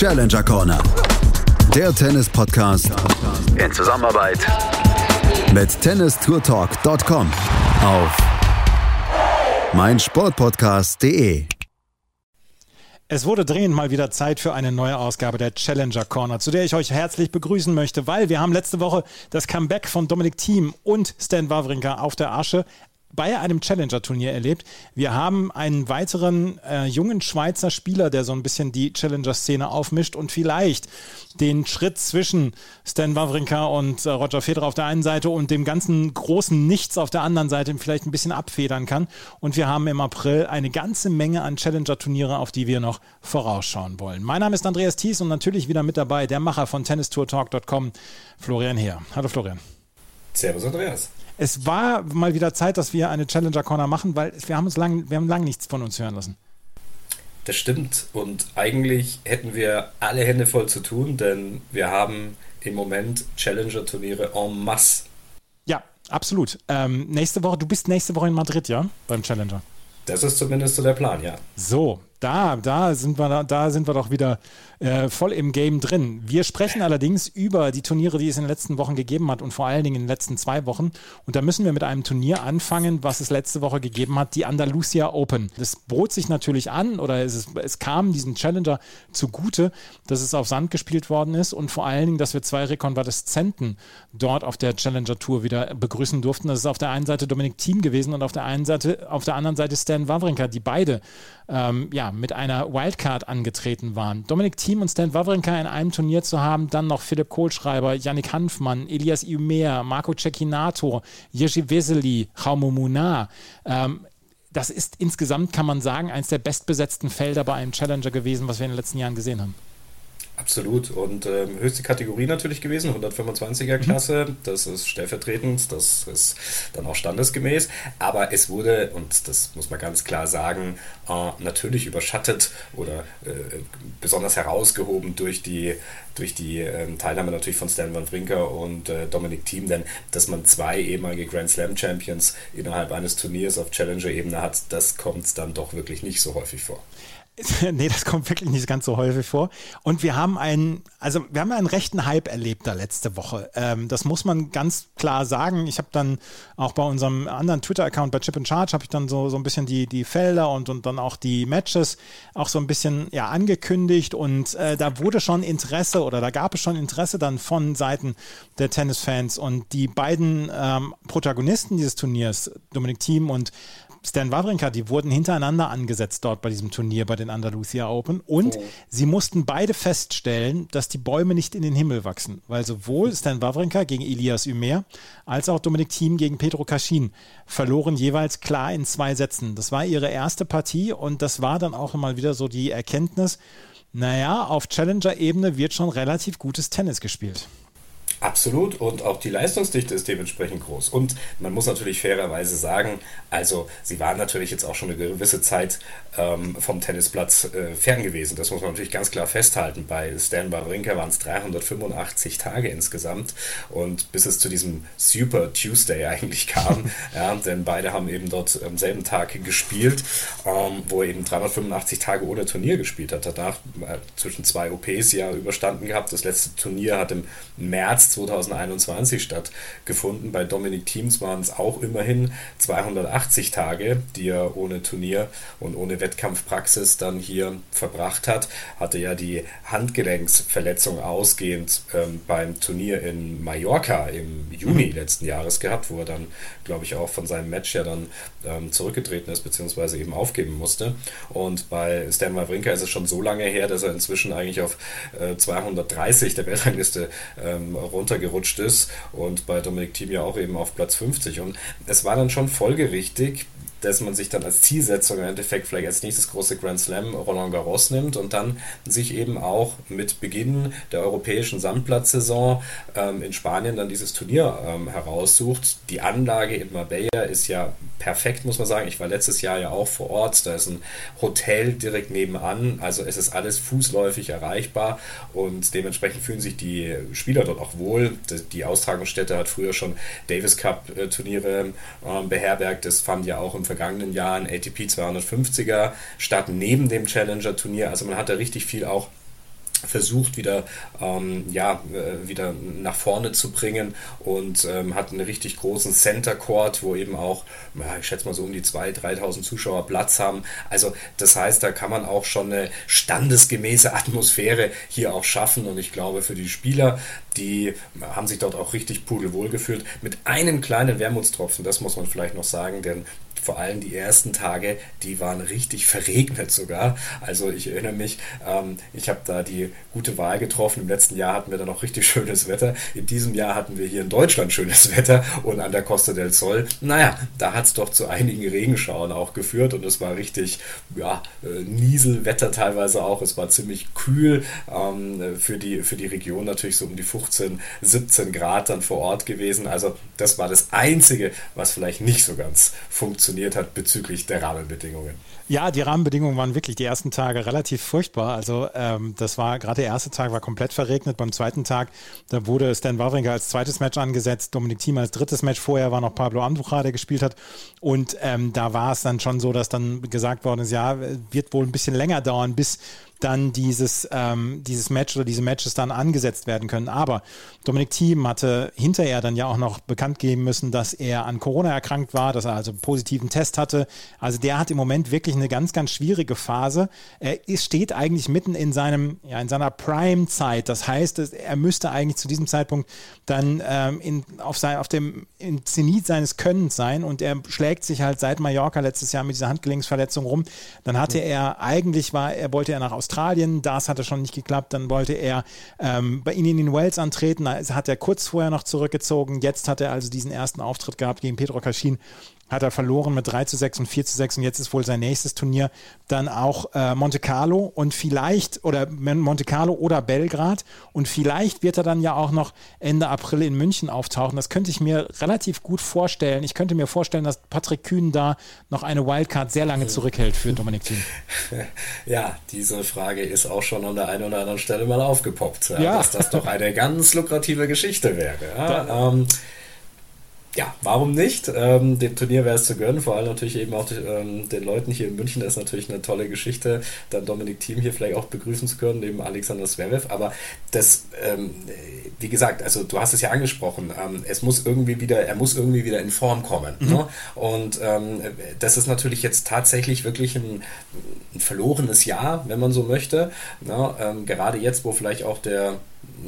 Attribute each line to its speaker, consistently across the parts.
Speaker 1: Challenger Corner. Der Tennis-Podcast in Zusammenarbeit mit tennistourtalk.com auf meinsportpodcast.de.
Speaker 2: Es wurde dringend mal wieder Zeit für eine neue Ausgabe der Challenger Corner, zu der ich euch herzlich begrüßen möchte, weil wir haben letzte Woche das Comeback von Dominik Thiem und Stan Wawrinka auf der Asche bei einem Challenger-Turnier erlebt. Wir haben einen weiteren äh, jungen Schweizer Spieler, der so ein bisschen die Challenger-Szene aufmischt und vielleicht den Schritt zwischen Stan Wawrinka und äh, Roger Federer auf der einen Seite und dem ganzen großen Nichts auf der anderen Seite vielleicht ein bisschen abfedern kann. Und wir haben im April eine ganze Menge an Challenger-Turniere, auf die wir noch vorausschauen wollen. Mein Name ist Andreas Thies und natürlich wieder mit dabei der Macher von tennistourtalk.com, Florian Heer. Hallo Florian.
Speaker 3: Servus Andreas
Speaker 2: es war mal wieder Zeit, dass wir eine Challenger Corner machen, weil wir haben uns lang, wir haben lang nichts von uns hören lassen.
Speaker 3: Das stimmt und eigentlich hätten wir alle Hände voll zu tun, denn wir haben im Moment Challenger-Turniere en masse.
Speaker 2: Ja, absolut. Ähm, nächste Woche, du bist nächste Woche in Madrid, ja, beim Challenger.
Speaker 3: Das ist zumindest so der Plan, ja.
Speaker 2: So, da, da sind wir, da sind wir doch wieder äh, voll im Game drin. Wir sprechen allerdings über die Turniere, die es in den letzten Wochen gegeben hat und vor allen Dingen in den letzten zwei Wochen. Und da müssen wir mit einem Turnier anfangen, was es letzte Woche gegeben hat, die Andalusia Open. Das bot sich natürlich an oder es, es kam diesen Challenger zugute, dass es auf Sand gespielt worden ist und vor allen Dingen, dass wir zwei Rekonvaleszenten dort auf der Challenger Tour wieder begrüßen durften. Das ist auf der einen Seite Dominik Thiem gewesen und auf der einen Seite, auf der anderen Seite Stan Wawrinka, die beide ähm, ja, mit einer Wildcard angetreten waren. Dominik Thiem und Stan Wawrinka in einem Turnier zu haben, dann noch Philipp Kohlschreiber, Yannick Hanfmann, Elias Iumer, Marco Cecchinato, Jerzy Vesely, Jaume Munar. Ähm, das ist insgesamt, kann man sagen, eines der bestbesetzten Felder bei einem Challenger gewesen, was wir in den letzten Jahren gesehen haben.
Speaker 3: Absolut. Und ähm, höchste Kategorie natürlich gewesen, 125er Klasse. Mhm. Das ist stellvertretend, das ist dann auch standesgemäß. Aber es wurde, und das muss man ganz klar sagen, äh, natürlich überschattet oder äh, besonders herausgehoben durch die, durch die äh, Teilnahme natürlich von Stan Van Brinker und äh, Dominic Thiem. Denn dass man zwei ehemalige Grand Slam Champions innerhalb eines Turniers auf Challenger-Ebene hat, das kommt dann doch wirklich nicht so häufig vor.
Speaker 2: nee, das kommt wirklich nicht ganz so häufig vor. Und wir haben einen, also wir haben einen rechten Hype erlebt da letzte Woche. Ähm, das muss man ganz klar sagen. Ich habe dann auch bei unserem anderen Twitter-Account bei Chip and Charge habe ich dann so, so ein bisschen die, die Felder und, und dann auch die Matches auch so ein bisschen ja angekündigt und äh, da wurde schon Interesse oder da gab es schon Interesse dann von Seiten der Tennisfans und die beiden ähm, Protagonisten dieses Turniers, Dominik Thiem und Stan Wawrinka, die wurden hintereinander angesetzt dort bei diesem Turnier bei den Andalusia Open und oh. sie mussten beide feststellen, dass die Bäume nicht in den Himmel wachsen, weil sowohl Stan Wawrinka gegen Elias Ümer als auch Dominik Thiem gegen Pedro Kaschin verloren jeweils klar in zwei Sätzen. Das war ihre erste Partie und das war dann auch mal wieder so die Erkenntnis, naja, auf Challenger-Ebene wird schon relativ gutes Tennis gespielt.
Speaker 3: Absolut und auch die Leistungsdichte ist dementsprechend groß. Und man muss natürlich fairerweise sagen, also sie waren natürlich jetzt auch schon eine gewisse Zeit ähm, vom Tennisplatz äh, fern gewesen. Das muss man natürlich ganz klar festhalten. Bei Stan Wawrinka waren es 385 Tage insgesamt und bis es zu diesem Super Tuesday eigentlich kam, ja, denn beide haben eben dort am selben Tag gespielt, ähm, wo er eben 385 Tage ohne Turnier gespielt hat. Danach äh, zwischen zwei OPs ja überstanden gehabt. Das letzte Turnier hat im März 2021 stattgefunden. Bei Dominik Teams waren es auch immerhin 280 Tage, die er ohne Turnier und ohne Wettkampfpraxis dann hier verbracht hat. Hatte ja die Handgelenksverletzung ausgehend ähm, beim Turnier in Mallorca im Juni mhm. letzten Jahres gehabt, wo er dann, glaube ich, auch von seinem Match ja dann ähm, zurückgetreten ist, beziehungsweise eben aufgeben musste. Und bei Stan Wawrinka ist es schon so lange her, dass er inzwischen eigentlich auf äh, 230 der Weltrangliste ähm, runtergerutscht ist und bei Dominik Thiem ja auch eben auf Platz 50. Und es war dann schon folgerichtig, dass man sich dann als Zielsetzung im Endeffekt vielleicht als nächstes große Grand Slam Roland Garros nimmt und dann sich eben auch mit Beginn der europäischen Sandplatzsaison ähm, in Spanien dann dieses Turnier ähm, heraussucht. Die Anlage in Marbella ist ja perfekt, muss man sagen. Ich war letztes Jahr ja auch vor Ort. Da ist ein Hotel direkt nebenan. Also es ist alles fußläufig erreichbar und dementsprechend fühlen sich die Spieler dort auch wohl. Die Austragungsstätte hat früher schon Davis Cup äh, Turniere ähm, beherbergt. Es fand ja auch im vergangenen Jahren ATP 250er statt neben dem Challenger-Turnier. Also man hat da richtig viel auch versucht wieder ähm, ja äh, wieder nach vorne zu bringen und ähm, hat einen richtig großen Center Court, wo eben auch ich schätze mal so um die 2.000, 3.000 Zuschauer Platz haben. Also das heißt, da kann man auch schon eine standesgemäße Atmosphäre hier auch schaffen und ich glaube für die Spieler, die haben sich dort auch richtig pudelwohl gefühlt mit einem kleinen Wermutstropfen, das muss man vielleicht noch sagen, denn vor allem die ersten Tage, die waren richtig verregnet sogar. Also ich erinnere mich, ähm, ich habe da die gute Wahl getroffen. Im letzten Jahr hatten wir da noch richtig schönes Wetter. In diesem Jahr hatten wir hier in Deutschland schönes Wetter und an der Costa del Sol, naja, da hat es doch zu einigen Regenschauen auch geführt und es war richtig, ja, äh, Nieselwetter teilweise auch. Es war ziemlich kühl ähm, für, die, für die Region natürlich so um die 15, 17 Grad dann vor Ort gewesen. Also das war das Einzige, was vielleicht nicht so ganz funktioniert funktioniert hat bezüglich der Rahmenbedingungen.
Speaker 2: Ja, die Rahmenbedingungen waren wirklich die ersten Tage relativ furchtbar. Also ähm, das war gerade der erste Tag war komplett verregnet. Beim zweiten Tag, da wurde Stan Wawrinka als zweites Match angesetzt, Dominik Thiem als drittes Match. Vorher war noch Pablo Andujar, der gespielt hat. Und ähm, da war es dann schon so, dass dann gesagt worden ist, ja, wird wohl ein bisschen länger dauern, bis dann dieses, ähm, dieses Match oder diese Matches dann angesetzt werden können. Aber Dominik Thiem hatte hinterher dann ja auch noch bekannt geben müssen, dass er an Corona erkrankt war, dass er also einen positiven Test hatte. Also der hat im Moment wirklich eine ganz, ganz schwierige Phase. Er steht eigentlich mitten in seinem, ja, in seiner Prime-Zeit. Das heißt, er müsste eigentlich zu diesem Zeitpunkt dann ähm, in, auf, sein, auf dem in Zenit seines Könnens sein und er schlägt sich halt seit Mallorca letztes Jahr mit dieser Handgelenksverletzung rum. Dann hatte er eigentlich war, er wollte er nach Australien Australien, das hatte schon nicht geklappt, dann wollte er ähm, bei ihnen in Wales antreten, da hat er kurz vorher noch zurückgezogen, jetzt hat er also diesen ersten Auftritt gehabt gegen Pedro Caschin hat er verloren mit 3 zu 6 und 4 zu 6 und jetzt ist wohl sein nächstes Turnier dann auch äh, Monte Carlo. Und vielleicht oder Monte Carlo oder Belgrad. Und vielleicht wird er dann ja auch noch Ende April in München auftauchen. Das könnte ich mir relativ gut vorstellen. Ich könnte mir vorstellen, dass Patrick Kühn da noch eine Wildcard sehr lange zurückhält für Dominik Thiem.
Speaker 3: Ja, diese Frage ist auch schon an der einen oder anderen Stelle mal aufgepoppt, ja, ja. dass das doch eine ganz lukrative Geschichte wäre. Ja, ähm, ja, warum nicht? Ähm, dem Turnier wäre es zu gönnen, vor allem natürlich eben auch ähm, den Leuten hier in München. Das ist natürlich eine tolle Geschichte, dann Dominik Thiem hier vielleicht auch begrüßen zu können, neben Alexander Zverev. Aber das, ähm, wie gesagt, also du hast es ja angesprochen, ähm, es muss irgendwie wieder, er muss irgendwie wieder in Form kommen. Mhm. Ne? Und ähm, das ist natürlich jetzt tatsächlich wirklich ein, ein verlorenes Jahr, wenn man so möchte. Ne? Ähm, gerade jetzt, wo vielleicht auch der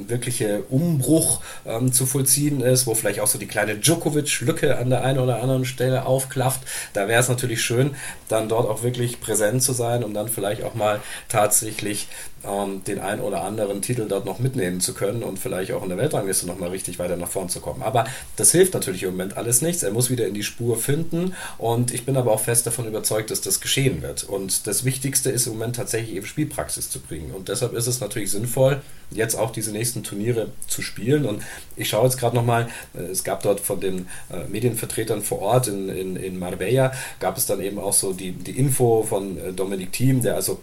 Speaker 3: wirkliche Umbruch ähm, zu vollziehen ist, wo vielleicht auch so die kleine Djokovic-Lücke an der einen oder anderen Stelle aufklafft. Da wäre es natürlich schön, dann dort auch wirklich präsent zu sein, um dann vielleicht auch mal tatsächlich ähm, den einen oder anderen Titel dort noch mitnehmen zu können und vielleicht auch in der Weltrangliste nochmal richtig weiter nach vorn zu kommen. Aber das hilft natürlich im Moment alles nichts. Er muss wieder in die Spur finden und ich bin aber auch fest davon überzeugt, dass das geschehen wird. Und das Wichtigste ist im Moment tatsächlich eben Spielpraxis zu bringen. Und deshalb ist es natürlich sinnvoll, jetzt auch diese nächsten Turniere zu spielen. Und ich schaue jetzt gerade nochmal, äh, es gab dort von den äh, Medienvertretern vor Ort in, in, in Marbella, gab es dann eben auch so die, die Info von äh, Dominik Thiem, der also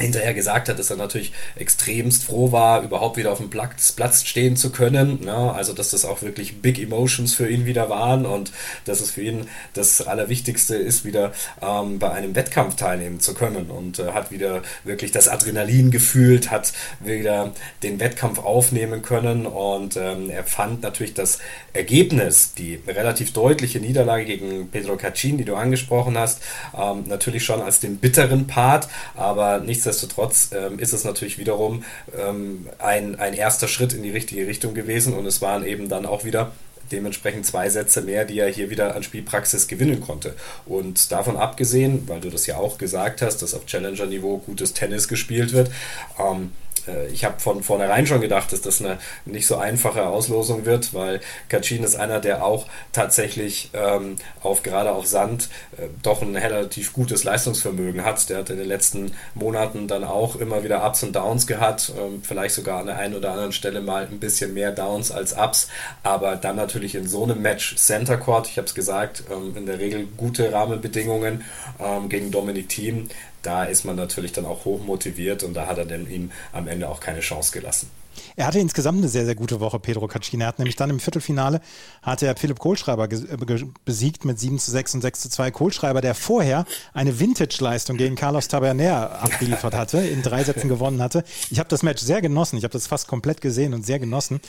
Speaker 3: hinterher gesagt hat, dass er natürlich extremst froh war, überhaupt wieder auf dem Platz, stehen zu können. Ne? also, dass das auch wirklich Big Emotions für ihn wieder waren und dass es für ihn das Allerwichtigste ist, wieder ähm, bei einem Wettkampf teilnehmen zu können und äh, hat wieder wirklich das Adrenalin gefühlt, hat wieder den Wettkampf aufnehmen können und ähm, er fand natürlich das Ergebnis, die relativ deutliche Niederlage gegen Pedro Cachin, die du angesprochen hast, ähm, natürlich schon als den bitteren Part, aber nichtsdestotrotz nichtsdestotrotz ähm, ist es natürlich wiederum ähm, ein, ein erster Schritt in die richtige Richtung gewesen und es waren eben dann auch wieder dementsprechend zwei Sätze mehr, die er hier wieder an Spielpraxis gewinnen konnte. Und davon abgesehen, weil du das ja auch gesagt hast, dass auf Challenger-Niveau gutes Tennis gespielt wird, ähm, äh, ich habe von vornherein schon gedacht, dass das eine nicht so einfache Auslosung wird, weil Kacin ist einer, der auch tatsächlich ähm, auf gerade auf Sand äh, doch ein relativ gutes Leistungsvermögen hat. Der hat in den letzten Monaten dann auch immer wieder Ups und Downs gehabt, ähm, vielleicht sogar an der einen oder anderen Stelle mal ein bisschen mehr Downs als Ups, aber dann natürlich in so einem Match Center Court, ich habe es gesagt, ähm, in der Regel gute Rahmenbedingungen ähm, gegen Dominik Thiem da ist man natürlich dann auch hoch motiviert und da hat er dann ihm am Ende auch keine Chance gelassen.
Speaker 2: Er hatte insgesamt eine sehr, sehr gute Woche, Pedro Cacchina. Er hat nämlich dann im Viertelfinale hat er Philipp Kohlschreiber äh, besiegt mit 7 zu 6 und 6 zu 2. Kohlschreiber, der vorher eine Vintage-Leistung gegen Carlos Taberner abgeliefert hatte, in drei Sätzen gewonnen hatte. Ich habe das Match sehr genossen. Ich habe das fast komplett gesehen und sehr genossen.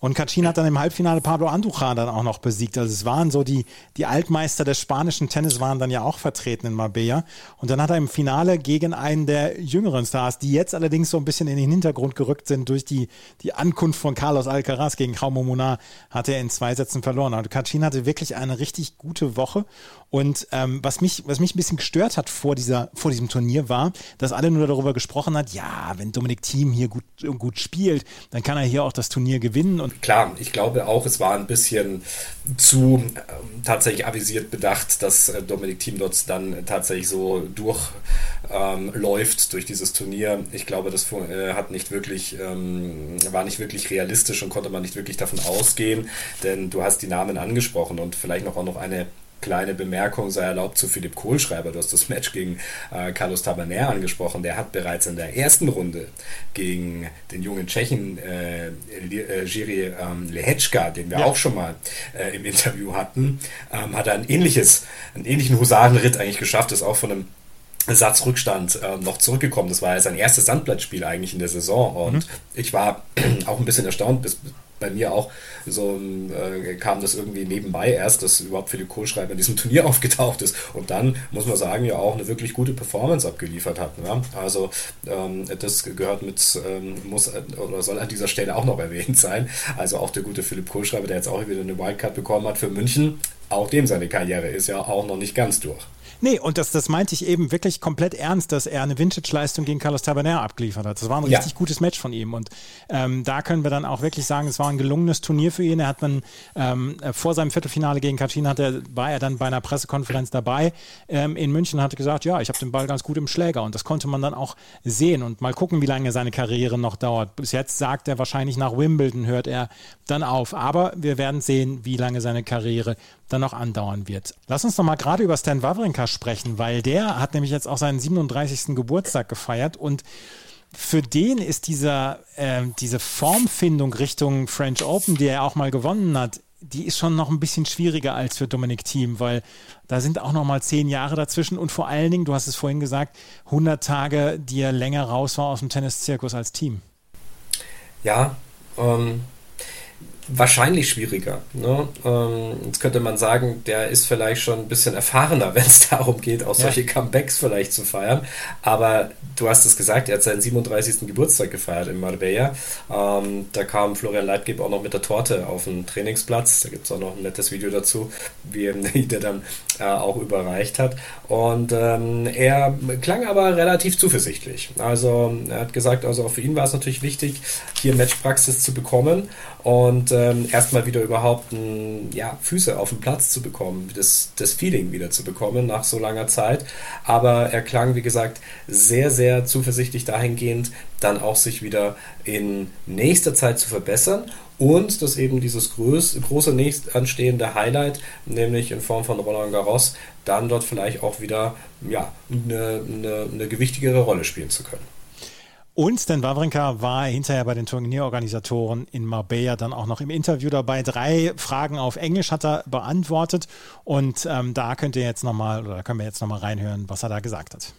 Speaker 2: Und Kachin hat dann im Halbfinale Pablo Andujar dann auch noch besiegt. Also es waren so die, die Altmeister des spanischen Tennis waren dann ja auch vertreten in Marbella. Und dann hat er im Finale gegen einen der jüngeren Stars, die jetzt allerdings so ein bisschen in den Hintergrund gerückt sind durch die, die Ankunft von Carlos Alcaraz gegen Jaume Munar, hat er in zwei Sätzen verloren. Also Kachin hatte wirklich eine richtig gute Woche. Und ähm, was, mich, was mich ein bisschen gestört hat vor, dieser, vor diesem Turnier war, dass alle nur darüber gesprochen hat, ja, wenn Dominik Thiem hier gut, gut spielt, dann kann er hier auch das Turnier gewinnen. Und
Speaker 3: Klar, ich glaube auch, es war ein bisschen zu äh, tatsächlich avisiert bedacht, dass äh, Dominik Thiem dort dann tatsächlich so durchläuft ähm, durch dieses Turnier. Ich glaube, das äh, hat nicht wirklich, ähm, war nicht wirklich realistisch und konnte man nicht wirklich davon ausgehen, denn du hast die Namen angesprochen und vielleicht noch auch noch eine kleine Bemerkung sei erlaubt zu Philipp Kohlschreiber. Du hast das Match gegen äh, Carlos Taberner angesprochen. Der hat bereits in der ersten Runde gegen den jungen Tschechen äh, äh, Jiri ähm, Lehečka, den wir ja. auch schon mal äh, im Interview hatten, ähm, hat er ein ähnliches, einen ähnlichen Husarenritt eigentlich geschafft, ist auch von einem Satzrückstand äh, noch zurückgekommen. Das war ja sein erstes Sandblattspiel eigentlich in der Saison und mhm. ich war auch ein bisschen erstaunt, bis, bei mir auch so äh, kam das irgendwie nebenbei erst, dass überhaupt Philipp Kohlschreiber in diesem Turnier aufgetaucht ist und dann, muss man sagen, ja auch eine wirklich gute Performance abgeliefert hat. Ne? Also ähm, das gehört mit, ähm, muss oder soll an dieser Stelle auch noch erwähnt sein. Also auch der gute Philipp Kohlschreiber, der jetzt auch wieder eine Wildcard bekommen hat für München, auch dem seine Karriere ist ja auch noch nicht ganz durch.
Speaker 2: Nee, und das, das meinte ich eben wirklich komplett ernst, dass er eine Vintage-Leistung gegen Carlos Taberner abgeliefert hat. Das war ein ja. richtig gutes Match von ihm. Und ähm, da können wir dann auch wirklich sagen, es war ein gelungenes Turnier für ihn. Er hat dann ähm, vor seinem Viertelfinale gegen Kachin hat er, war er dann bei einer Pressekonferenz dabei ähm, in München und hatte gesagt, ja, ich habe den Ball ganz gut im Schläger. Und das konnte man dann auch sehen und mal gucken, wie lange seine Karriere noch dauert. Bis jetzt sagt er wahrscheinlich nach Wimbledon hört er dann auf. Aber wir werden sehen, wie lange seine Karriere dann noch andauern wird. Lass uns noch mal gerade über Stan Wawrinka sprechen, weil der hat nämlich jetzt auch seinen 37. Geburtstag gefeiert und für den ist dieser, äh, diese Formfindung Richtung French Open, die er auch mal gewonnen hat, die ist schon noch ein bisschen schwieriger als für Dominik Thiem, weil da sind auch noch mal zehn Jahre dazwischen und vor allen Dingen, du hast es vorhin gesagt, 100 Tage, die er länger raus war aus dem Tenniszirkus als Team.
Speaker 3: Ja, ähm, wahrscheinlich schwieriger. Ne? Ähm, jetzt könnte man sagen, der ist vielleicht schon ein bisschen erfahrener, wenn es darum geht, auch solche ja. Comebacks vielleicht zu feiern. Aber du hast es gesagt, er hat seinen 37. Geburtstag gefeiert in Marbella. Ähm, da kam Florian Leitgeb auch noch mit der Torte auf den Trainingsplatz. Da gibt es auch noch ein nettes Video dazu, wie er der dann auch überreicht hat. Und ähm, er klang aber relativ zuversichtlich. Also er hat gesagt, also auch für ihn war es natürlich wichtig, hier Matchpraxis zu bekommen und ähm, erstmal wieder überhaupt ein, ja, Füße auf den Platz zu bekommen, das, das Feeling wieder zu bekommen nach so langer Zeit. Aber er klang, wie gesagt, sehr, sehr zuversichtlich dahingehend, dann auch sich wieder in nächster Zeit zu verbessern und dass eben dieses groß, große nächst anstehende Highlight, nämlich in Form von Roland Garros, dann dort vielleicht auch wieder ja, eine, eine, eine gewichtigere Rolle spielen zu können.
Speaker 2: Und Stan Wawrinka war hinterher bei den Turnierorganisatoren in Marbella dann auch noch im Interview dabei. Drei Fragen auf Englisch hat er beantwortet und ähm, da könnt ihr jetzt nochmal oder können wir jetzt nochmal reinhören, was er da gesagt hat.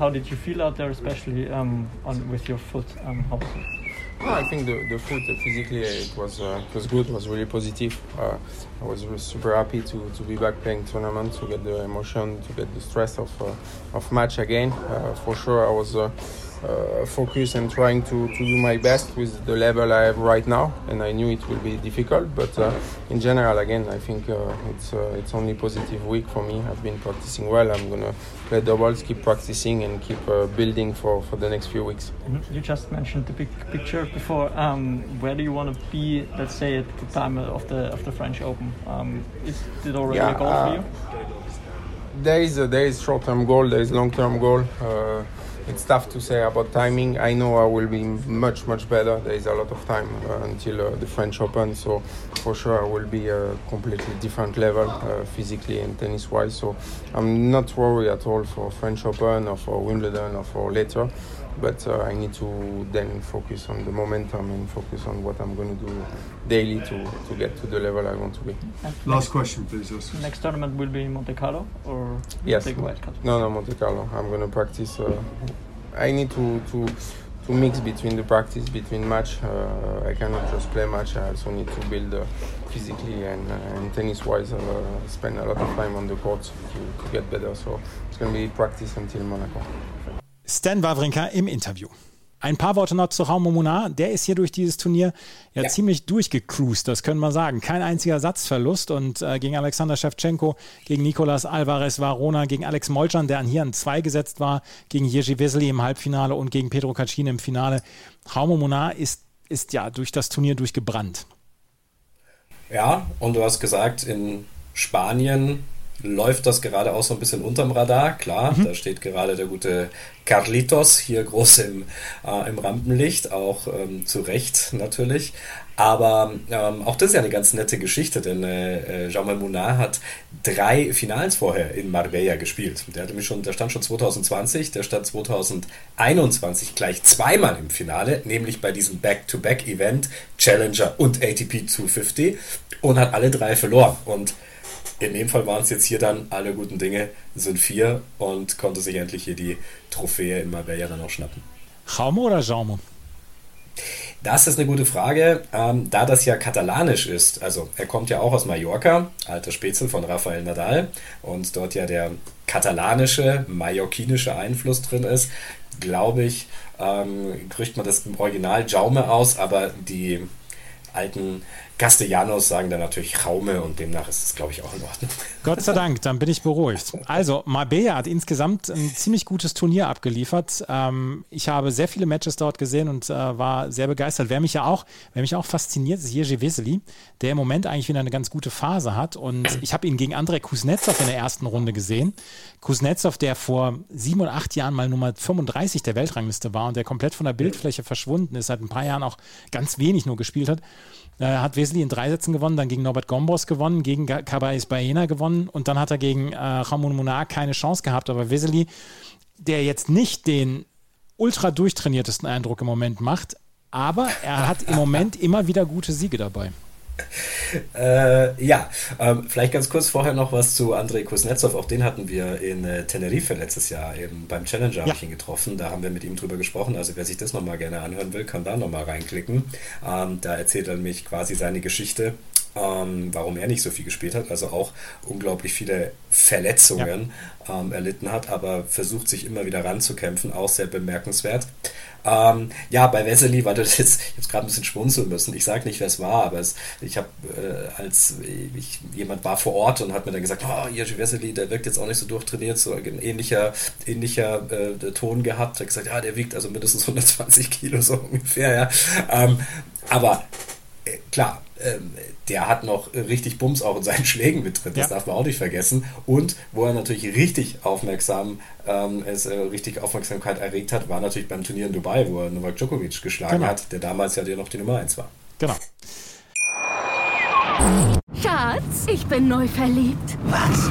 Speaker 4: How did you feel out there, especially um, on, with your foot? Um, how
Speaker 5: I think the, the foot uh, physically it was uh, it was good. It was really positive. Uh, I was super happy to, to be back playing tournament to get the emotion, to get the stress of uh, of match again. Uh, for sure, I was uh, focus and trying to, to do my best with the level I have right now. And I knew it will be difficult, but uh, in general, again, I think uh, it's uh, it's only positive week for me. I've been practicing well. I'm gonna play doubles, keep practicing, and keep uh, building for, for the next few weeks.
Speaker 4: You just mentioned the big picture before. Um, where do you want to be? Let's say at the time of the of the French Open. Um, is it already yeah, a goal for uh, you?
Speaker 5: There is a, there is short term goal. There is long term goal it's tough to say about timing. I know I will be much much better. There is a lot of time uh, until uh, the French Open, so for sure I will be a completely different level uh, physically and tennis wise. So I'm not worried at all for French Open or for Wimbledon or for later. But uh, I need to then focus on the momentum and focus on what I'm going to do daily to, to get to the level I want to be.
Speaker 6: Last question, please. Yes.
Speaker 4: Next tournament will be in Monte Carlo or
Speaker 5: Yes.
Speaker 4: take wildcard?
Speaker 5: No, no, Monte Carlo. I'm going to practice. Uh, I need to, to to mix between the practice between match. Uh, I cannot just play match. I also need to build uh, physically and, uh, and tennis wise. Uh, spend a lot of time on the court to, to get better. So it's going to be practice until Monaco.
Speaker 2: Stan Wawrinka im Interview. Ein paar Worte noch zu Raumo Munar. Der ist hier durch dieses Turnier ja,
Speaker 3: Ja.
Speaker 2: ziemlich durchgecruised, das können wir sagen. Kein einziger Satzverlust und äh, gegen Alexander Shevchenko, gegen Nicolas Alvarez Varona, gegen Alex Molchan, der an hier an zwei gesetzt war, gegen Jerzy Vesely im Halbfinale und gegen Pedro Cachin im Finale. Raumo Munar ist, ist ja durch das Turnier durchgebrannt.
Speaker 3: Ja, und du hast gesagt, in Spanien läuft das gerade auch so ein bisschen unterm Radar. Klar, da steht gerade der gute Carlitos hier groß im, äh, im Rampenlicht, auch ähm, zu Recht natürlich. Aber ähm, auch das ist ja eine ganz nette Geschichte, denn äh, äh, Jaume Munar hat drei Finals vorher in Marbella gespielt. Der, hatte mich schon, der stand schon 2020, der stand 2021 gleich zweimal im Finale, nämlich bei diesem Back-to-Back-Event Challenger und ATP 250 und hat alle drei verloren. Und in dem Fall waren es jetzt hier dann alle guten Dinge, sind vier und konnte sich endlich hier die Trophäe in Marbella dann auch schnappen.
Speaker 2: Raumo oder Jaume?
Speaker 3: Das ist eine gute Frage, ähm, da das ja katalanisch ist. Also er kommt ja auch aus Mallorca, alter Spätzle von Rafael Nadal und dort ja der katalanische, mallorquinische Einfluss drin ist, glaube ich, ähm, kriegt man das im Original Jaume aus, aber die alten Castellanos sagen dann natürlich Jaume und demnach ist es, glaube ich, auch in Ordnung.
Speaker 2: Gott sei Dank, dann bin ich beruhigt. Also, Marbella hat insgesamt ein ziemlich gutes Turnier abgeliefert. Ähm, ich habe sehr viele Matches dort gesehen und äh, war sehr begeistert. Wer mich ja auch, wer mich auch fasziniert, ist Jerzy Vesely, der im Moment eigentlich wieder eine ganz gute Phase hat. Und ich habe ihn gegen Andrei Kuznetsov in der ersten Runde gesehen. Kuznetsov, der vor sieben oder acht Jahren mal Nummer 35 der Weltrangliste war und der komplett von der Bildfläche verschwunden ist, seit ein paar Jahren auch ganz wenig nur gespielt hat. Äh, hat Wesley in drei Sätzen gewonnen, dann gegen Norbert Gombos gewonnen, gegen Caballés Baena gewonnen und dann hat er gegen äh, Ramon Munar keine Chance gehabt. Aber Wesley, der jetzt nicht den ultra durchtrainiertesten Eindruck im Moment macht, aber er hat im Moment immer wieder gute Siege dabei.
Speaker 3: Äh, ja, ähm, vielleicht ganz kurz vorher noch was zu Andrei Kuznetsov. Auch den hatten wir in äh, Tenerife letztes Jahr eben beim Challenger habe
Speaker 2: Ja.
Speaker 3: ich ihn getroffen. Da haben wir mit ihm drüber gesprochen. Also wer sich das nochmal gerne anhören will, kann da nochmal reinklicken. Ähm, da erzählt er nämlich quasi seine Geschichte, ähm, warum er nicht so viel gespielt hat. Also auch unglaublich viele Verletzungen ähm, erlitten hat, aber versucht sich immer wieder ranzukämpfen. Auch sehr bemerkenswert. Ähm, ja, bei Wesley war das jetzt, ich habe gerade ein bisschen schmunzeln müssen. Ich sage nicht, wer es war, aber es, ich habe, äh, als ich, jemand war vor Ort und hat mir dann gesagt, oh, Jerzy Wesley, der wirkt jetzt auch nicht so durchtrainiert, so ein ähnlicher, ähnlicher äh, Ton gehabt. Hat gesagt, ja, der wiegt also mindestens 120 Kilo so ungefähr, ja. Ähm, aber äh, klar, der hat noch richtig Bums auch in seinen Schlägen mit drin, das
Speaker 2: Ja.
Speaker 3: darf man auch nicht vergessen. Und wo er natürlich richtig aufmerksam, ähm, es, äh, richtig Aufmerksamkeit erregt hat, war natürlich beim Turnier in Dubai, wo er Novak Djokovic geschlagen
Speaker 2: Genau.
Speaker 3: hat, der damals ja noch die Nummer 1 war.
Speaker 2: Genau.
Speaker 7: Schatz, ich bin neu verliebt.
Speaker 8: Was?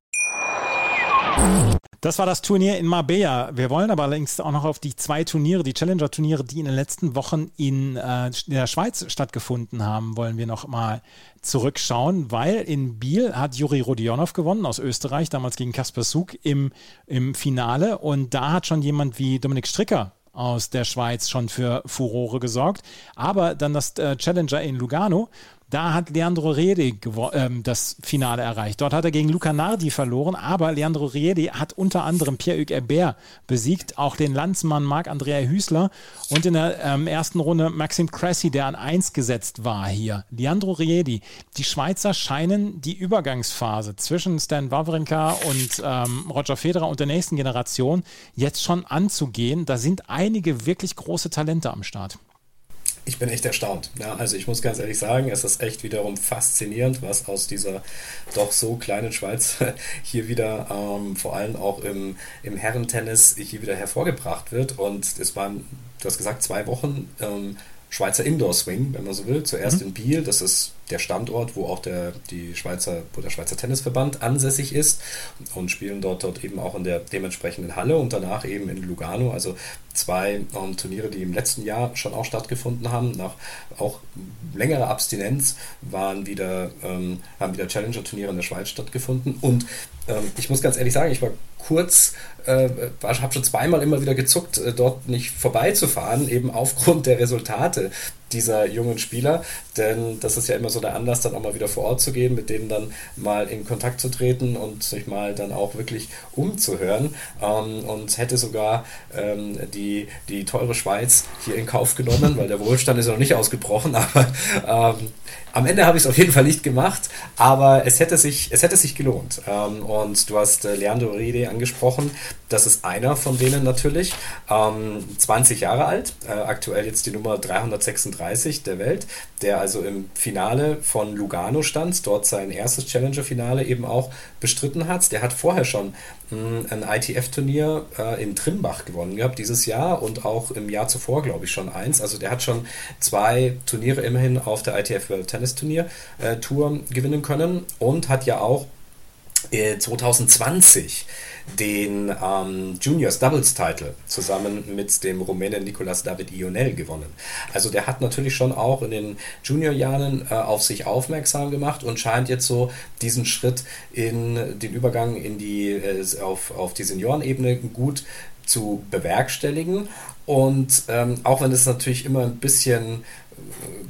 Speaker 2: Das war das Turnier in Marbella. Wir wollen aber allerdings auch noch auf die zwei Turniere, die Challenger-Turniere, die in den letzten Wochen in, äh, in der Schweiz stattgefunden haben, wollen wir noch mal zurückschauen, weil in Biel hat Juri Rodionov gewonnen aus Österreich, damals gegen Kasper Sug im, im Finale. Und da hat schon jemand wie Dominik Stricker aus der Schweiz schon für Furore gesorgt. Aber dann das äh, Challenger in Lugano, Da hat Leandro Rede ähm, das Finale erreicht. Dort hat er gegen Luca Nardi verloren, aber Leandro Rede hat unter anderem Pierre-Hugues Herbert besiegt, auch den Landsmann Marc-Andrea Hüßler und in der ähm, ersten Runde Maxim Cressy, der an 1 gesetzt war hier. Leandro Riedi. Die Schweizer scheinen die Übergangsphase zwischen Stan Wawrinka und ähm, Roger Federer und der nächsten Generation jetzt schon anzugehen. Da sind einige wirklich große Talente am Start
Speaker 3: ich bin echt erstaunt. Ja, also ich muss ganz ehrlich sagen, es ist echt wiederum faszinierend, was aus dieser doch so kleinen Schweiz hier wieder, ähm, vor allem auch im, im Herrentennis, hier wieder hervorgebracht wird. Und es waren, du hast gesagt, zwei Wochen ähm, Schweizer Indoor Swing, wenn man so will. Zuerst mhm. in Biel, das ist der Standort, wo auch der, die Schweizer, wo der Schweizer Tennisverband ansässig ist und spielen dort, dort eben auch in der dementsprechenden Halle und danach eben in Lugano. Also zwei ähm, Turniere, die im letzten Jahr schon auch stattgefunden haben. Nach auch längerer Abstinenz waren wieder, ähm, haben wieder Challenger-Turniere in der Schweiz stattgefunden. Und ähm, ich muss ganz ehrlich sagen, ich war kurz, äh, habe schon zweimal immer wieder gezuckt, äh, dort nicht vorbeizufahren, eben aufgrund der Resultate dieser jungen Spieler. Denn das ist ja immer so der Anlass, dann auch mal wieder vor Ort zu gehen, mit denen dann mal in Kontakt zu treten und sich mal dann auch wirklich umzuhören. Ähm, und hätte sogar ähm, die, die teure Schweiz hier in Kauf genommen, weil der Wohlstand ist noch nicht ausgebrochen, aber ähm, am Ende habe ich es auf jeden Fall nicht gemacht, aber es hätte sich, es hätte sich gelohnt. Ähm, und du hast äh, Leandro Rede angesprochen. Das ist einer von denen natürlich. Ähm, 20 Jahre alt, äh, aktuell jetzt die Nummer 336 der Welt, der also im Finale von Lugano stand, dort sein erstes Challenger-Finale eben auch bestritten hat. Der hat vorher schon mh, ein ITF-Turnier äh, in Trimbach gewonnen gehabt dieses Jahr und auch im Jahr zuvor, glaube ich, schon eins. Also der hat schon zwei Turniere immerhin auf der ITF World Tennis Turnier äh, Tour gewinnen können und hat ja auch 2020 äh, den ähm, Juniors Doubles Title zusammen mit dem Rumänen Nicolas David Ionel gewonnen. Also der hat natürlich schon auch in den Juniorjahren äh, auf sich aufmerksam gemacht und scheint jetzt so diesen Schritt in den Übergang in die äh, auf, auf die Seniorenebene gut zu bewerkstelligen. Und ähm, auch wenn es natürlich immer ein bisschen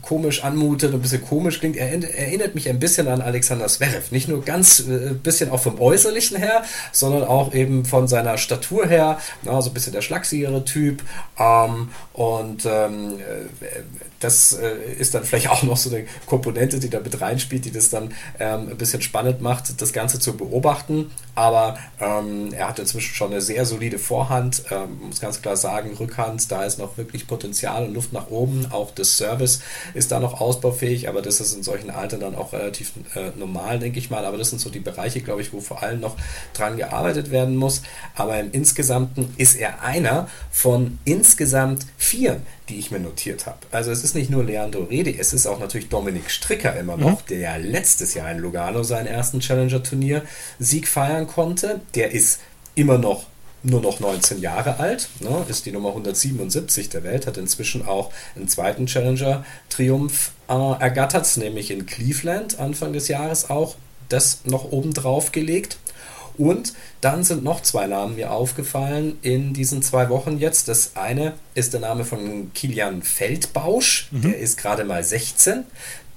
Speaker 3: komisch anmutet, ein bisschen komisch klingt, er erinnert mich ein bisschen an Alexander Zverev. Nicht nur ganz äh, bisschen auch vom Äußerlichen her, sondern auch eben von seiner Statur her, na, so ein bisschen der schlagsigere Typ. Ähm, und ähm, äh, das äh, ist dann vielleicht auch noch so eine Komponente, die da mit reinspielt, die das dann ähm, ein bisschen spannend macht, das Ganze zu beobachten. Aber ähm, er hat inzwischen schon eine sehr solide Vorhand, ähm, muss ganz klar sagen, Rückhand, da ist noch wirklich Potenzial und Luft nach oben. Auch das Service ist da noch ausbaufähig, aber das ist in solchen Altern dann auch relativ äh, normal, denke ich mal. Aber das sind so die Bereiche, glaube ich, wo vor allem noch dran gearbeitet werden muss. Aber im Insgesamten ist er einer von insgesamt vier, die ich mir notiert habe. Also es ist nicht nur Leandro Redi, es ist auch natürlich Dominik Stricker immer noch, mhm. der ja letztes Jahr in Lugano seinen ersten Challenger-Turnier-Sieg feiern konnte. Der ist immer noch nur noch 19 Jahre alt, ne, ist die Nummer 177 der Welt, hat inzwischen auch einen zweiten Challenger-Triumph äh, ergattert, nämlich in Cleveland Anfang des Jahres auch das noch oben drauf gelegt. Und dann sind noch zwei Namen mir aufgefallen in diesen zwei Wochen jetzt. Das eine ist der Name von Kilian Feldbausch, mhm. der ist gerade mal 16.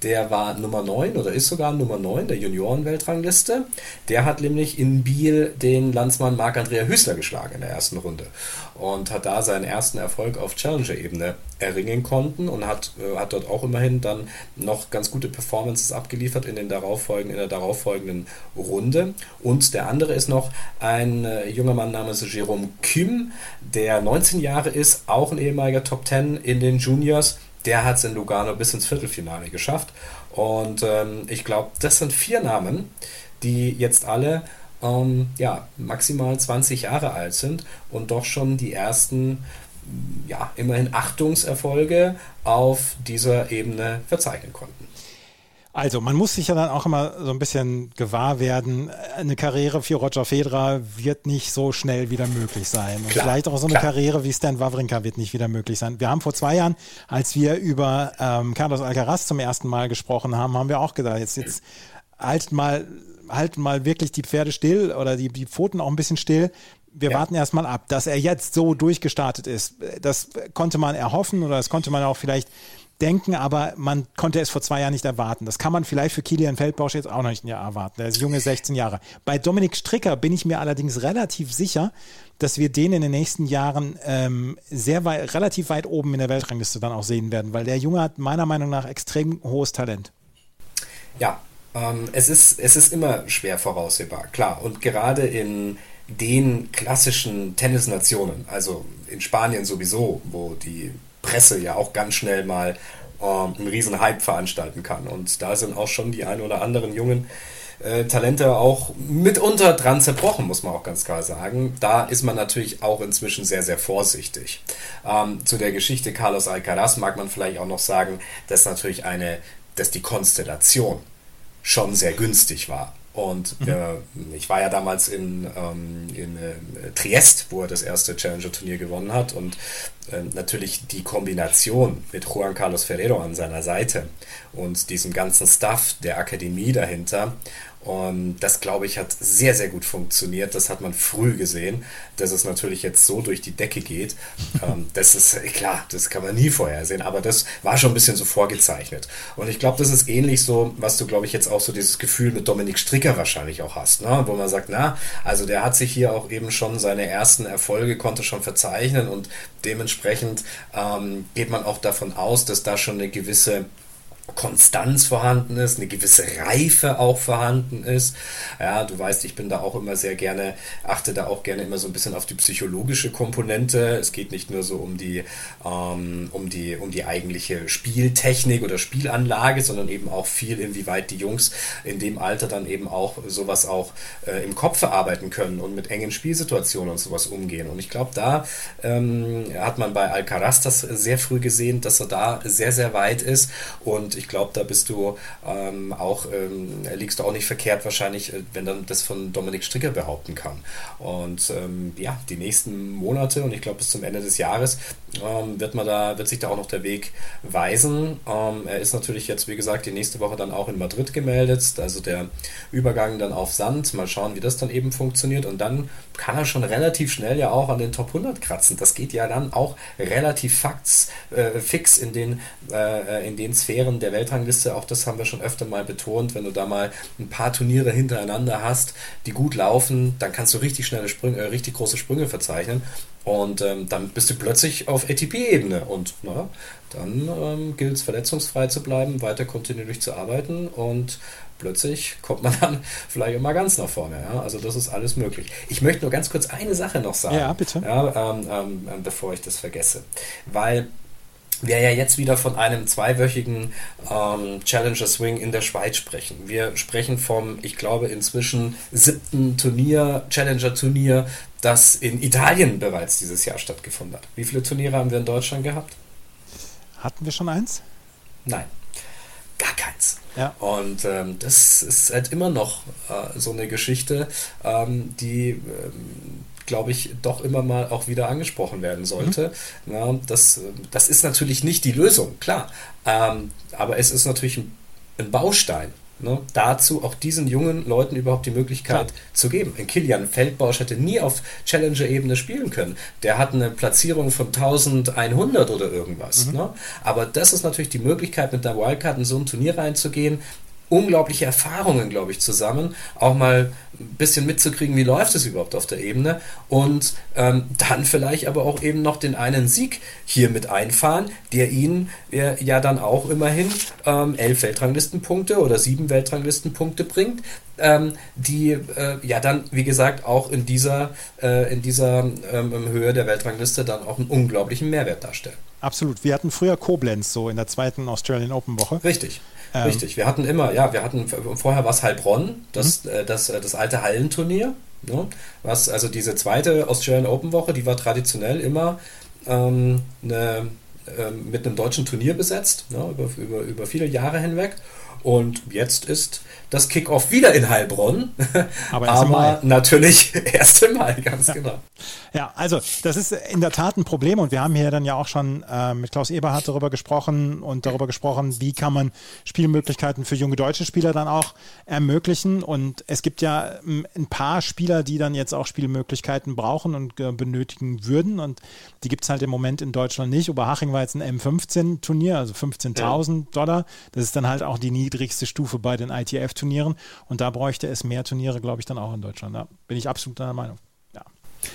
Speaker 3: Der war Nummer 9 oder ist sogar Nummer 9 der Junioren-Weltrangliste. Der hat nämlich in Biel den Landsmann Marc-Andrea Hüßler geschlagen in der ersten Runde und hat da seinen ersten Erfolg auf Challenger-Ebene erringen konnten und hat, äh, hat dort auch immerhin dann noch ganz gute Performances abgeliefert in, den darauffolgenden, in der darauffolgenden Runde. Und der andere ist noch ein äh, junger Mann namens Jerome Kim, der 19 Jahre ist, auch ein ehemaliger Top 10 in den Juniors der hat es in Lugano bis ins Viertelfinale geschafft. Und ähm, ich glaube, das sind vier Namen, die jetzt alle ähm, ja, maximal 20 Jahre alt sind und doch schon die ersten, ja, immerhin Achtungserfolge auf dieser Ebene verzeichnen konnten.
Speaker 2: Also, man muss sich ja dann auch immer so ein bisschen gewahr werden, eine Karriere für Roger Federer wird nicht so schnell wieder möglich sein. Und klar, vielleicht auch so eine klar. Karriere wie Stan Wawrinka wird nicht wieder möglich sein. Wir haben vor zwei Jahren, als wir über ähm, Carlos Alcaraz zum ersten Mal gesprochen haben, haben wir auch gedacht, jetzt, jetzt halt mal, halt mal wirklich die Pferde still oder die, die Pfoten auch ein bisschen still wir ja. warten erstmal ab, dass er jetzt so durchgestartet ist. Das konnte man erhoffen oder das konnte man auch vielleicht denken, aber man konnte es vor zwei Jahren nicht erwarten. Das kann man vielleicht für Kilian Feldbausch jetzt auch noch nicht erwarten. Der ist junge 16 Jahre. Bei Dominik Stricker bin ich mir allerdings relativ sicher, dass wir den in den nächsten Jahren ähm, sehr weit, relativ weit oben in der Weltrangliste dann auch sehen werden, weil der Junge hat meiner Meinung nach extrem hohes Talent.
Speaker 3: Ja, ähm, es, ist, es ist immer schwer voraussehbar, klar. Und gerade in den klassischen Tennisnationen, also in Spanien sowieso, wo die Presse ja auch ganz schnell mal ähm, einen riesen Hype veranstalten kann. Und da sind auch schon die ein oder anderen jungen äh, Talente auch mitunter dran zerbrochen, muss man auch ganz klar sagen. Da ist man natürlich auch inzwischen sehr, sehr vorsichtig. Ähm, zu der Geschichte Carlos Alcaraz mag man vielleicht auch noch sagen, dass natürlich eine, dass die Konstellation schon sehr günstig war. Und mhm. äh, ich war ja damals in, ähm, in äh, Triest, wo er das erste Challenger-Turnier gewonnen hat. Und äh, natürlich die Kombination mit Juan Carlos Ferrero an seiner Seite und diesem ganzen Stuff der Akademie dahinter und das, glaube ich, hat sehr, sehr gut funktioniert. Das hat man früh gesehen, dass es natürlich jetzt so durch die Decke geht. Ähm, das ist klar, das kann man nie vorhersehen, aber das war schon ein bisschen so vorgezeichnet. Und ich glaube, das ist ähnlich so, was du, glaube ich, jetzt auch so dieses Gefühl mit Dominik Stricker wahrscheinlich auch hast, ne? wo man sagt, na, also der hat sich hier auch eben schon seine ersten Erfolge, konnte schon verzeichnen und dementsprechend ähm, geht man auch davon aus, dass da schon eine gewisse Konstanz vorhanden ist, eine gewisse Reife auch vorhanden ist. Ja, du weißt, ich bin da auch immer sehr gerne, achte da auch gerne immer so ein bisschen auf die psychologische Komponente. Es geht nicht nur so um die, ähm, um die, um die eigentliche Spieltechnik oder Spielanlage, sondern eben auch viel, inwieweit die Jungs in dem Alter dann eben auch sowas auch äh, im Kopf verarbeiten können und mit engen Spielsituationen und sowas umgehen. Und ich glaube, da ähm, hat man bei Alcaraz das sehr früh gesehen, dass er da sehr, sehr weit ist und ich glaube, da bist du ähm, auch, ähm, liegst du auch nicht verkehrt wahrscheinlich, äh, wenn dann das von Dominik Stricker behaupten kann. Und ähm, ja, die nächsten Monate und ich glaube bis zum Ende des Jahres ähm, wird man da, wird sich da auch noch der Weg weisen. Ähm, er ist natürlich jetzt, wie gesagt, die nächste Woche dann auch in Madrid gemeldet, also der Übergang dann auf Sand. Mal schauen, wie das dann eben funktioniert. Und dann kann er schon relativ schnell ja auch an den Top 100 kratzen. Das geht ja dann auch relativ äh, fix in den, äh, in den Sphären der Weltrangliste. Auch das haben wir schon öfter mal betont. Wenn du da mal ein paar Turniere hintereinander hast, die gut laufen, dann kannst du richtig schnelle Sprünge, äh, richtig große Sprünge verzeichnen. Und ähm, dann bist du plötzlich auf ATP-Ebene und na, dann ähm, gilt es verletzungsfrei zu bleiben, weiter kontinuierlich zu arbeiten und plötzlich kommt man dann vielleicht immer ganz nach vorne. Ja? Also das ist alles möglich. Ich möchte nur ganz kurz eine Sache noch sagen,
Speaker 2: ja, bitte.
Speaker 3: Ja, ähm, ähm, bevor ich das vergesse. Weil wir ja jetzt wieder von einem zweiwöchigen ähm, Challenger Swing in der Schweiz sprechen. Wir sprechen vom, ich glaube, inzwischen siebten Turnier, Challenger Turnier, das in Italien bereits dieses Jahr stattgefunden hat. Wie viele Turniere haben wir in Deutschland gehabt?
Speaker 2: Hatten wir schon eins?
Speaker 3: Nein, gar keins.
Speaker 2: Ja.
Speaker 3: Und ähm, das ist halt immer noch äh, so eine Geschichte, ähm, die, ähm, glaube ich, doch immer mal auch wieder angesprochen werden sollte. Mhm. Ja, das, das ist natürlich nicht die Lösung, klar. Ähm, aber es ist natürlich ein, ein Baustein Ne, dazu auch diesen jungen Leuten überhaupt die Möglichkeit Klar. zu geben. Ein Kilian Feldbausch hätte nie auf Challenger-Ebene spielen können. Der hat eine Platzierung von 1100 oder irgendwas. Mhm. Ne? Aber das ist natürlich die Möglichkeit, mit der Wildcard in so ein Turnier reinzugehen, unglaubliche Erfahrungen, glaube ich, zusammen. Auch mal ein bisschen mitzukriegen, wie läuft es überhaupt auf der Ebene. Und ähm, dann vielleicht aber auch eben noch den einen Sieg hier mit einfahren, der ihnen äh, ja dann auch immerhin ähm, elf Weltranglistenpunkte oder sieben Weltranglistenpunkte bringt. Ähm, die äh, ja dann, wie gesagt, auch in dieser, äh, in dieser ähm, Höhe der Weltrangliste dann auch einen unglaublichen Mehrwert darstellen.
Speaker 2: Absolut. Wir hatten früher Koblenz so in der zweiten Australian Open Woche.
Speaker 3: Richtig. Ähm. Richtig, wir hatten immer, ja, wir hatten vorher war es Heilbronn, das, mhm. äh, das, äh, das alte Hallenturnier. Ne? Was, also diese zweite Australian Open Woche, die war traditionell immer ähm, eine, äh, mit einem deutschen Turnier besetzt, ne? über, über, über viele Jahre hinweg. Und jetzt ist das Kickoff wieder in Heilbronn.
Speaker 2: Aber, erst
Speaker 3: Aber natürlich erst im Mai, ganz
Speaker 2: ja.
Speaker 3: genau.
Speaker 2: Ja, also das ist in der Tat ein Problem und wir haben hier dann ja auch schon äh, mit Klaus Eberhardt darüber gesprochen und darüber gesprochen, wie kann man Spielmöglichkeiten für junge deutsche Spieler dann auch ermöglichen. Und es gibt ja ähm, ein paar Spieler, die dann jetzt auch Spielmöglichkeiten brauchen und äh, benötigen würden. Und die gibt es halt im Moment in Deutschland nicht. Oberhaching war jetzt ein M15-Turnier, also 15.000 ja. Dollar. Das ist dann halt auch die niedrigste Stufe bei den ITF-Turnieren. Und da bräuchte es mehr Turniere, glaube ich, dann auch in Deutschland. Da bin ich absolut deiner Meinung.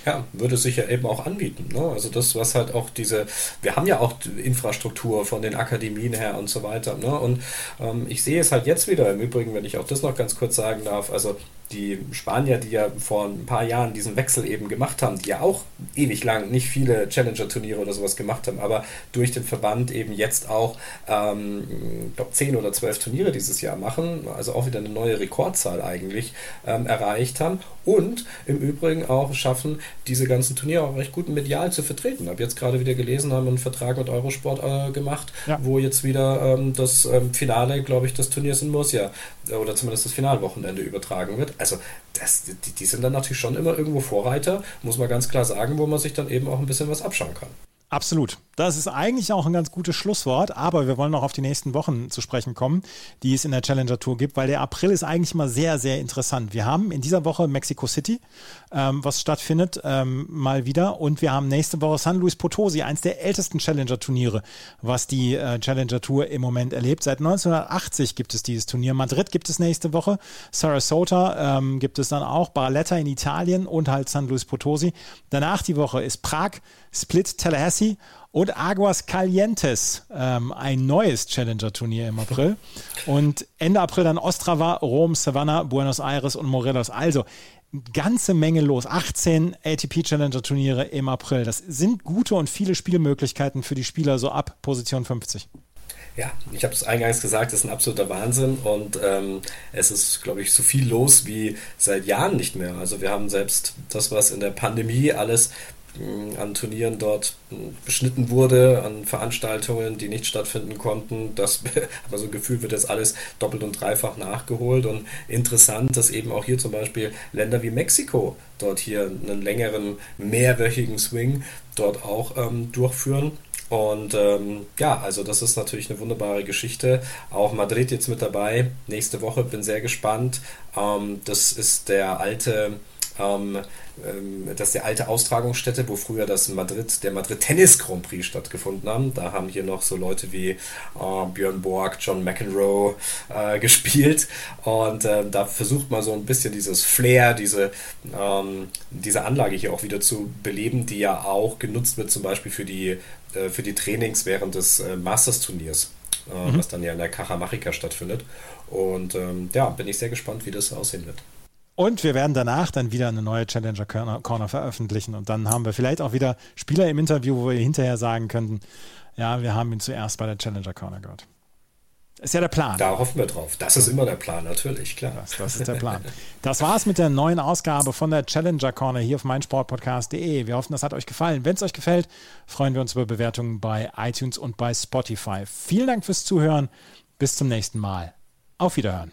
Speaker 3: Ja, würde sich ja eben auch anbieten. Ne? Also das, was halt auch diese, wir haben ja auch Infrastruktur von den Akademien her und so weiter. Ne? Und ähm, ich sehe es halt jetzt wieder, im Übrigen, wenn ich auch das noch ganz kurz sagen darf, also die Spanier, die ja vor ein paar Jahren diesen Wechsel eben gemacht haben, die ja auch ewig lang nicht viele Challenger-Turniere oder sowas gemacht haben, aber durch den Verband eben jetzt auch, ähm, ich glaube, 10 oder 12 Turniere dieses Jahr machen, also auch wieder eine neue Rekordzahl eigentlich ähm, erreicht haben und im Übrigen auch schaffen, diese ganzen Turniere auch recht gut medial zu vertreten. Ich habe jetzt gerade wieder gelesen, haben einen Vertrag mit Eurosport äh, gemacht, ja. wo jetzt wieder ähm, das ähm, Finale, glaube ich, des Turniers in Murcia äh, oder zumindest das Finalwochenende übertragen wird. Also das, die, die sind dann natürlich schon immer irgendwo Vorreiter, muss man ganz klar sagen, wo man sich dann eben auch ein bisschen was abschauen kann.
Speaker 2: Absolut. Das ist eigentlich auch ein ganz gutes Schlusswort, aber wir wollen noch auf die nächsten Wochen zu sprechen kommen, die es in der Challenger Tour gibt, weil der April ist eigentlich mal sehr, sehr interessant. Wir haben in dieser Woche Mexico City, ähm, was stattfindet, ähm, mal wieder, und wir haben nächste Woche San Luis Potosi, eins der ältesten Challenger-Turniere, was die äh, Challenger Tour im Moment erlebt. Seit 1980 gibt es dieses Turnier. Madrid gibt es nächste Woche, Sarasota ähm, gibt es dann auch, Barletta in Italien und halt San Luis Potosi. Danach die Woche ist Prag, Split, Tallahassee und Aguas Calientes, ähm, ein neues Challenger-Turnier im April. Und Ende April dann Ostrava, Rom, Savannah, Buenos Aires und Morelos. Also ganze Menge los. 18 ATP Challenger Turniere im April. Das sind gute und viele Spielmöglichkeiten für die Spieler so ab Position 50.
Speaker 3: Ja, ich habe es eingangs gesagt, es ist ein absoluter Wahnsinn und ähm, es ist, glaube ich, so viel los wie seit Jahren nicht mehr. Also wir haben selbst das, was in der Pandemie alles an Turnieren dort beschnitten wurde, an Veranstaltungen, die nicht stattfinden konnten. Das aber so ein Gefühl wird jetzt alles doppelt und dreifach nachgeholt. Und interessant, dass eben auch hier zum Beispiel Länder wie Mexiko dort hier einen längeren, mehrwöchigen Swing dort auch ähm, durchführen. Und ähm, ja, also das ist natürlich eine wunderbare Geschichte. Auch Madrid jetzt mit dabei. Nächste Woche bin sehr gespannt. Ähm, das ist der alte ähm, ähm, das ist die alte Austragungsstätte, wo früher das Madrid, der Madrid Tennis Grand Prix stattgefunden haben. Da haben hier noch so Leute wie äh, Björn Borg, John McEnroe äh, gespielt. Und äh, da versucht man so ein bisschen dieses Flair, diese, ähm, diese Anlage hier auch wieder zu beleben, die ja auch genutzt wird, zum Beispiel für die, äh, für die Trainings während des äh, Masters-Turniers, äh, mhm. was dann ja in der Cajamarca stattfindet. Und ähm, ja, bin ich sehr gespannt, wie das aussehen wird.
Speaker 2: Und wir werden danach dann wieder eine neue Challenger Corner veröffentlichen. Und dann haben wir vielleicht auch wieder Spieler im Interview, wo wir hinterher sagen könnten, ja, wir haben ihn zuerst bei der Challenger Corner gehört. Ist ja der Plan.
Speaker 3: Da hoffen wir drauf. Das ist immer der Plan, natürlich, klar.
Speaker 2: Das, das ist der Plan. Das war's mit der neuen Ausgabe von der Challenger Corner hier auf meinsportpodcast.de. Wir hoffen, das hat euch gefallen. Wenn es euch gefällt, freuen wir uns über Bewertungen bei iTunes und bei Spotify. Vielen Dank fürs Zuhören. Bis zum nächsten Mal. Auf Wiederhören.